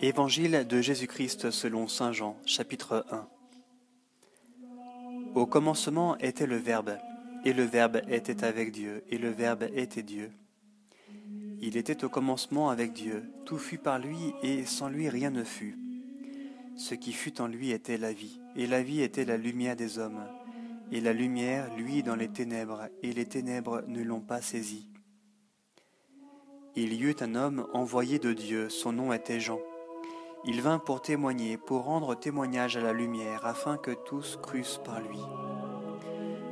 Évangile de Jésus-Christ selon Saint Jean, chapitre 1 Au commencement était le Verbe, et le Verbe était avec Dieu, et le Verbe était Dieu. Il était au commencement avec Dieu, tout fut par lui, et sans lui rien ne fut. Ce qui fut en lui était la vie, et la vie était la lumière des hommes. Et la lumière, lui, dans les ténèbres, et les ténèbres ne l'ont pas saisi. Il y eut un homme envoyé de Dieu, son nom était Jean. Il vint pour témoigner, pour rendre témoignage à la lumière, afin que tous crussent par lui.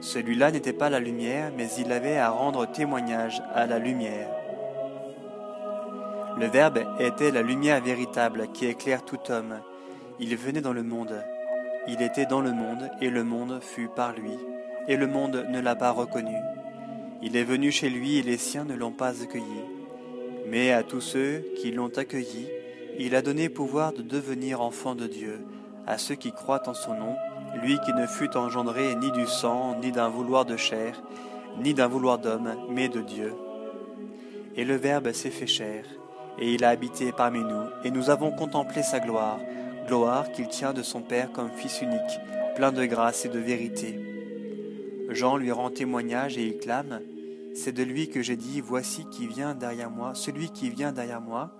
Celui-là n'était pas la lumière, mais il avait à rendre témoignage à la lumière. Le Verbe était la lumière véritable qui éclaire tout homme. Il venait dans le monde. Il était dans le monde, et le monde fut par lui, et le monde ne l'a pas reconnu. Il est venu chez lui, et les siens ne l'ont pas accueilli. Mais à tous ceux qui l'ont accueilli, il a donné pouvoir de devenir enfants de Dieu, à ceux qui croient en son nom, lui qui ne fut engendré ni du sang, ni d'un vouloir de chair, ni d'un vouloir d'homme, mais de Dieu. Et le Verbe s'est fait chair, et il a habité parmi nous, et nous avons contemplé sa gloire, gloire qu'il tient de son Père comme Fils unique, plein de grâce et de vérité. Jean lui rend témoignage et il clame, C'est de lui que j'ai dit, Voici qui vient derrière moi, celui qui vient derrière moi,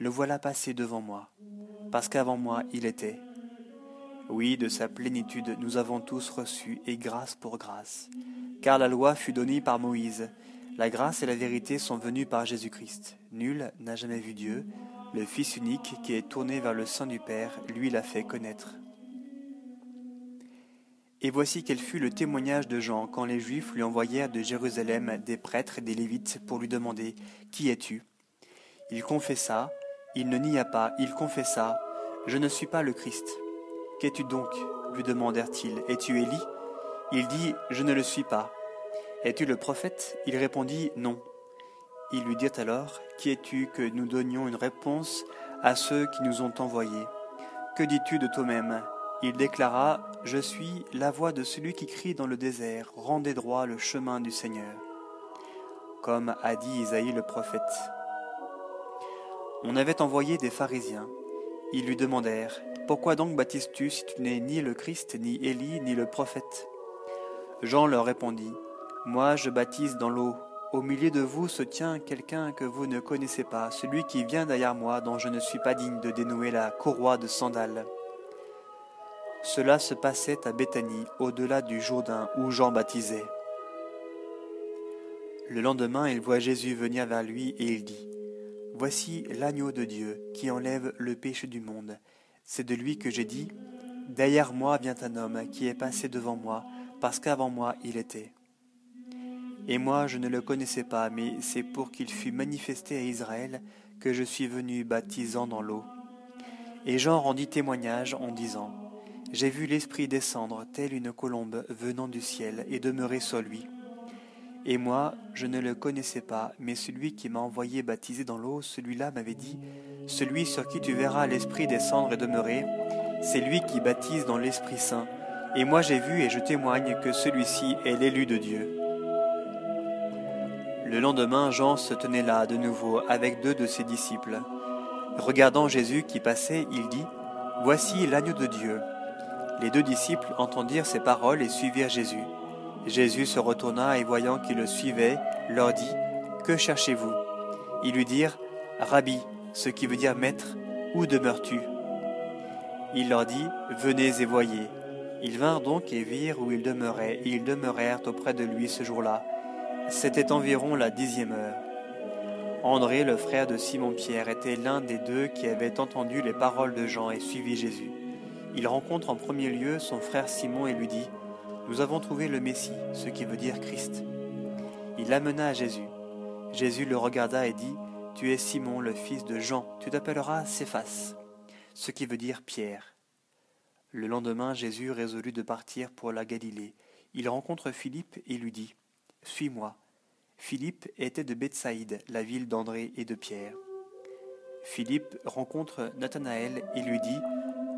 le voilà passé devant moi, parce qu'avant moi il était. Oui, de sa plénitude nous avons tous reçu, et grâce pour grâce. Car la loi fut donnée par Moïse, la grâce et la vérité sont venues par Jésus-Christ. Nul n'a jamais vu Dieu, le Fils unique qui est tourné vers le sein du Père, lui l'a fait connaître. Et voici quel fut le témoignage de Jean quand les Juifs lui envoyèrent de Jérusalem des prêtres et des Lévites pour lui demander Qui es-tu? Il confessa il ne nia pas, il confessa Je ne suis pas le Christ. Qu'es-tu donc? lui demandèrent-ils. Es-tu Élie? Il dit Je ne le suis pas. Es-tu le prophète? Il répondit Non. Ils lui dirent alors Qui es-tu que nous donnions une réponse à ceux qui nous ont envoyés Que dis-tu de toi-même? Il déclara Je suis la voix de celui qui crie dans le désert Rendez droit le chemin du Seigneur. Comme a dit Isaïe le prophète. On avait envoyé des pharisiens. Ils lui demandèrent Pourquoi donc baptises-tu si tu n'es ni le Christ, ni Élie, ni le prophète? Jean leur répondit Moi je baptise dans l'eau. Au milieu de vous se tient quelqu'un que vous ne connaissez pas, celui qui vient derrière moi, dont je ne suis pas digne de dénouer la courroie de sandales. Cela se passait à Béthanie, au-delà du Jourdain, où Jean baptisait. Le lendemain, il voit Jésus venir vers lui et il dit Voici l'agneau de Dieu qui enlève le péché du monde. C'est de lui que j'ai dit, Derrière moi vient un homme qui est passé devant moi, parce qu'avant moi il était. Et moi je ne le connaissais pas, mais c'est pour qu'il fût manifesté à Israël que je suis venu baptisant dans l'eau. Et Jean rendit témoignage en disant, J'ai vu l'Esprit descendre telle une colombe venant du ciel et demeurer sur lui. Et moi, je ne le connaissais pas, mais celui qui m'a envoyé baptiser dans l'eau, celui-là m'avait dit, Celui sur qui tu verras l'Esprit descendre et demeurer, c'est lui qui baptise dans l'Esprit Saint. Et moi j'ai vu et je témoigne que celui-ci est l'élu de Dieu. Le lendemain, Jean se tenait là de nouveau avec deux de ses disciples. Regardant Jésus qui passait, il dit, Voici l'agneau de Dieu. Les deux disciples entendirent ces paroles et suivirent Jésus. Jésus se retourna et voyant qu'ils le suivaient, leur dit, Que cherchez-vous? Ils lui dirent, Rabbi, ce qui veut dire maître, où demeures-tu? Il leur dit, Venez et voyez. Ils vinrent donc et virent où il demeurait, et ils demeurèrent auprès de lui ce jour-là. C'était environ la dixième heure. André, le frère de Simon-Pierre, était l'un des deux qui avaient entendu les paroles de Jean et suivi Jésus. Il rencontre en premier lieu son frère Simon et lui dit, nous avons trouvé le Messie, ce qui veut dire Christ. Il l'amena à Jésus. Jésus le regarda et dit, Tu es Simon, le fils de Jean, tu t'appelleras Céphas, ce qui veut dire Pierre. Le lendemain, Jésus résolut de partir pour la Galilée. Il rencontre Philippe et lui dit, Suis-moi. Philippe était de Bethsaïde, la ville d'André et de Pierre. Philippe rencontre Nathanaël et lui dit,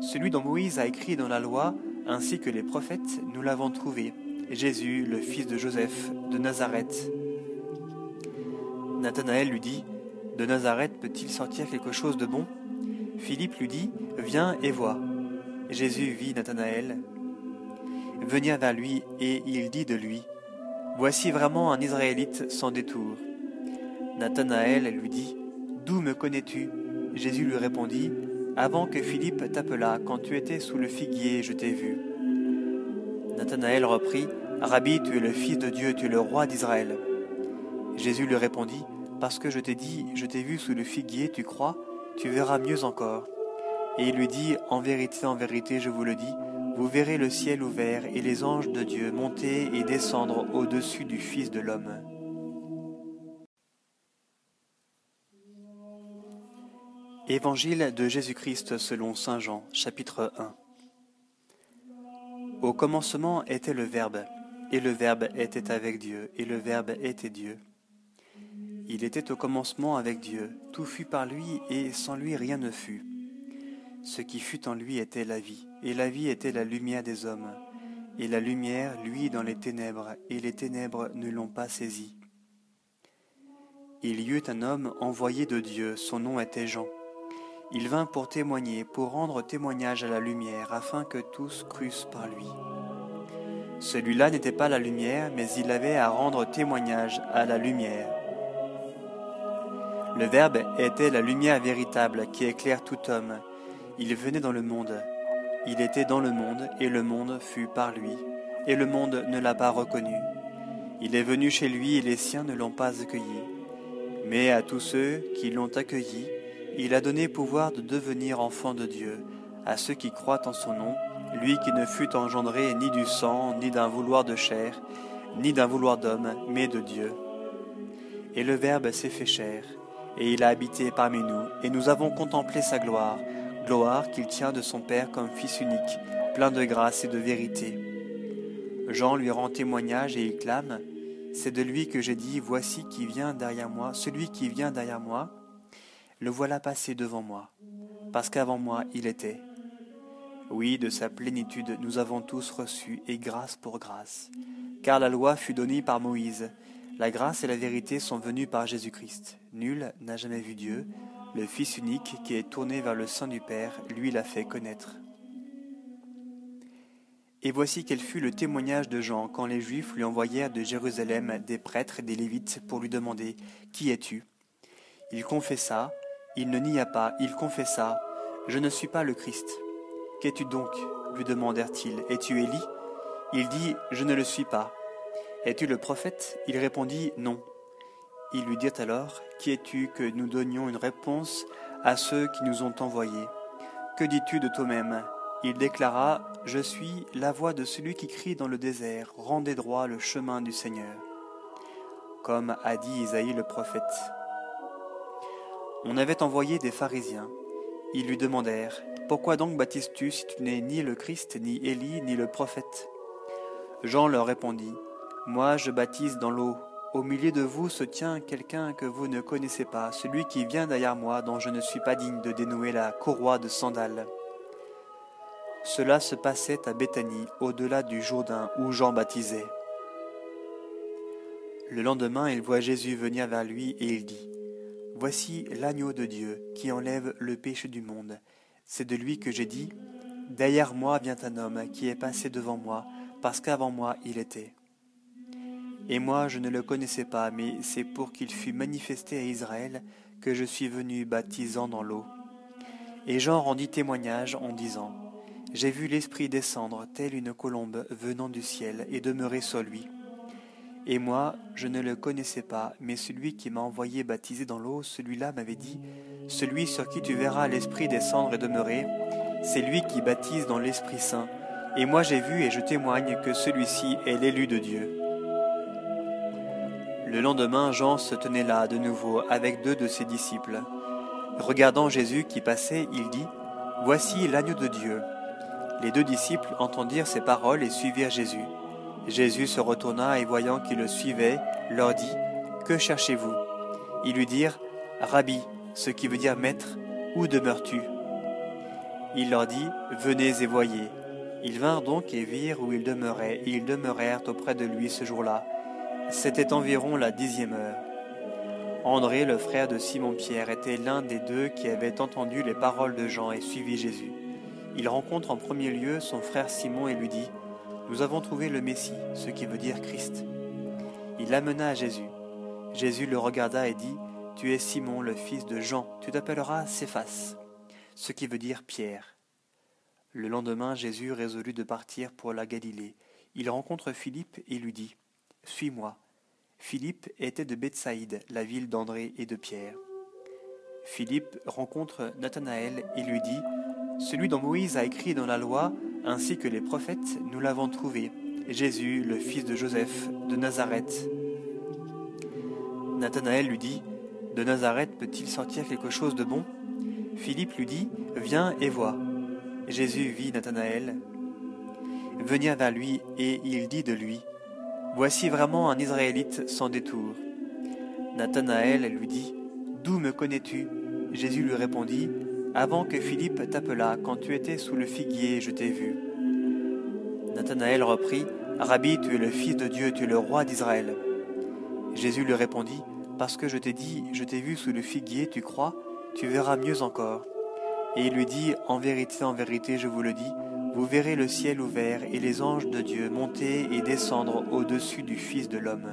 Celui dont Moïse a écrit dans la loi, ainsi que les prophètes, nous l'avons trouvé, Jésus, le fils de Joseph, de Nazareth. Nathanaël lui dit, De Nazareth peut-il sortir quelque chose de bon? Philippe lui dit, Viens et vois. Jésus vit Nathanaël venir vers lui, et il dit de lui, Voici vraiment un Israélite sans détour. Nathanaël lui dit, D'où me connais-tu? Jésus lui répondit, Avant que Philippe t'appelât, quand tu étais sous le figuier, je t'ai vu. Nathanaël reprit, Rabbi, tu es le Fils de Dieu, tu es le roi d'Israël. Jésus lui répondit, Parce que je t'ai dit, je t'ai vu sous le figuier, tu crois, tu verras mieux encore. Et il lui dit, En vérité, en vérité, je vous le dis, vous verrez le ciel ouvert et les anges de Dieu monter et descendre au-dessus du Fils de l'homme. Évangile de Jésus-Christ selon Saint Jean, chapitre 1 Au commencement était le Verbe, et le Verbe était avec Dieu, et le Verbe était Dieu. Il était au commencement avec Dieu, tout fut par lui, et sans lui rien ne fut. Ce qui fut en lui était la vie, et la vie était la lumière des hommes. Et la lumière, lui, dans les ténèbres, et les ténèbres ne l'ont pas saisi. Il y eut un homme envoyé de Dieu, son nom était Jean. Il vint pour témoigner, pour rendre témoignage à la lumière, afin que tous crussent par lui. Celui-là n'était pas la lumière, mais il avait à rendre témoignage à la lumière. Le Verbe était la lumière véritable qui éclaire tout homme. Il venait dans le monde. Il était dans le monde, et le monde fut par lui, et le monde ne l'a pas reconnu. Il est venu chez lui, et les siens ne l'ont pas accueilli. Mais à tous ceux qui l'ont accueilli, il a donné pouvoir de devenir enfants de Dieu, à ceux qui croient en son nom, lui qui ne fut engendré ni du sang, ni d'un vouloir de chair, ni d'un vouloir d'homme, mais de Dieu. Et le Verbe s'est fait chair, et il a habité parmi nous, et nous avons contemplé sa gloire, gloire qu'il tient de son Père comme Fils unique, plein de grâce et de vérité. Jean lui rend témoignage et il clame, C'est de lui que j'ai dit, Voici qui vient derrière moi, celui qui vient derrière moi, le voilà passé devant moi, parce qu'avant moi il était. Oui, de sa plénitude nous avons tous reçu, et grâce pour grâce. Car la loi fut donnée par Moïse, la grâce et la vérité sont venues par Jésus-Christ. Nul n'a jamais vu Dieu, le Fils unique qui est tourné vers le sein du Père, lui l'a fait connaître. Et voici quel fut le témoignage de Jean quand les Juifs lui envoyèrent de Jérusalem des prêtres et des Lévites pour lui demander Qui es-tu? Il confessa, il ne nia pas, il confessa Je ne suis pas le Christ. Qu'es-tu donc? lui demandèrent-ils. Es-tu Élie? Il dit Je ne le suis pas. Es-tu le prophète? Il répondit Non. Ils lui dirent alors, Qui es-tu que nous donnions une réponse à ceux qui nous ont envoyés? Que dis-tu de toi-même? Il déclara, Je suis la voix de celui qui crie dans le désert, Rendez droit le chemin du Seigneur. Comme a dit Isaïe le prophète. On avait envoyé des pharisiens. Ils lui demandèrent, Pourquoi donc baptises-tu si tu n'es ni le Christ, ni Élie, ni le prophète? Jean leur répondit, Moi je baptise dans l'eau au milieu de vous se tient quelqu'un que vous ne connaissez pas, celui qui vient derrière moi, dont je ne suis pas digne de dénouer la courroie de sandales. Cela se passait à Béthanie, au-delà du Jourdain, où Jean baptisait. Le lendemain, il voit Jésus venir vers lui et il dit, Voici l'agneau de Dieu qui enlève le péché du monde. C'est de lui que j'ai dit, Derrière moi vient un homme qui est passé devant moi, parce qu'avant moi il était. Et moi je ne le connaissais pas, mais c'est pour qu'il fût manifesté à Israël que je suis venu baptisant dans l'eau. Et Jean rendit témoignage en disant, J'ai vu l'Esprit descendre telle une colombe venant du ciel et demeurer sur lui. Et moi, je ne le connaissais pas, mais celui qui m'a envoyé baptiser dans l'eau, celui-là m'avait dit, Celui sur qui tu verras l'Esprit descendre et demeurer, c'est lui qui baptise dans l'Esprit Saint. Et moi j'ai vu et je témoigne que celui-ci est l'élu de Dieu. Le lendemain, Jean se tenait là de nouveau avec deux de ses disciples. Regardant Jésus qui passait, il dit, Voici l'agneau de Dieu. Les deux disciples entendirent ces paroles et suivirent Jésus. Jésus se retourna et voyant qu'ils le suivaient, leur dit, Que cherchez-vous? Ils lui dirent, Rabbi, ce qui veut dire maître, où demeures-tu? Il leur dit, Venez et voyez. Ils vinrent donc et virent où il demeurait, et ils demeurèrent auprès de lui ce jour-là. C'était environ la dixième heure. André, le frère de Simon-Pierre, était l'un des deux qui avaient entendu les paroles de Jean et suivi Jésus. Il rencontre en premier lieu son frère Simon et lui dit Nous avons trouvé le Messie, ce qui veut dire Christ. Il l'amena à Jésus. Jésus le regarda et dit Tu es Simon, le fils de Jean, tu t'appelleras Céphas, ce qui veut dire Pierre. Le lendemain, Jésus résolut de partir pour la Galilée. Il rencontre Philippe et lui dit Suis-moi. Philippe était de Bethsaïde, la ville d'André et de Pierre. Philippe rencontre Nathanaël et lui dit Celui dont Moïse a écrit dans la loi, ainsi que les prophètes, nous l'avons trouvé, Jésus, le fils de Joseph, de Nazareth. Nathanaël lui dit De Nazareth peut-il sortir quelque chose de bon? Philippe lui dit Viens et vois. Jésus vit Nathanaël venir vers lui et il dit de lui Voici vraiment un Israélite sans détour. Nathanaël lui dit D'où me connais-tu? Jésus lui répondit Avant que Philippe t'appelât, quand tu étais sous le figuier, je t'ai vu. Nathanaël reprit Rabbi, tu es le Fils de Dieu, tu es le roi d'Israël. Jésus lui répondit Parce que je t'ai dit, je t'ai vu sous le figuier, tu crois Tu verras mieux encore. Et il lui dit En vérité, en vérité, je vous le dis, vous verrez le ciel ouvert et les anges de Dieu monter et descendre au-dessus du Fils de l'homme.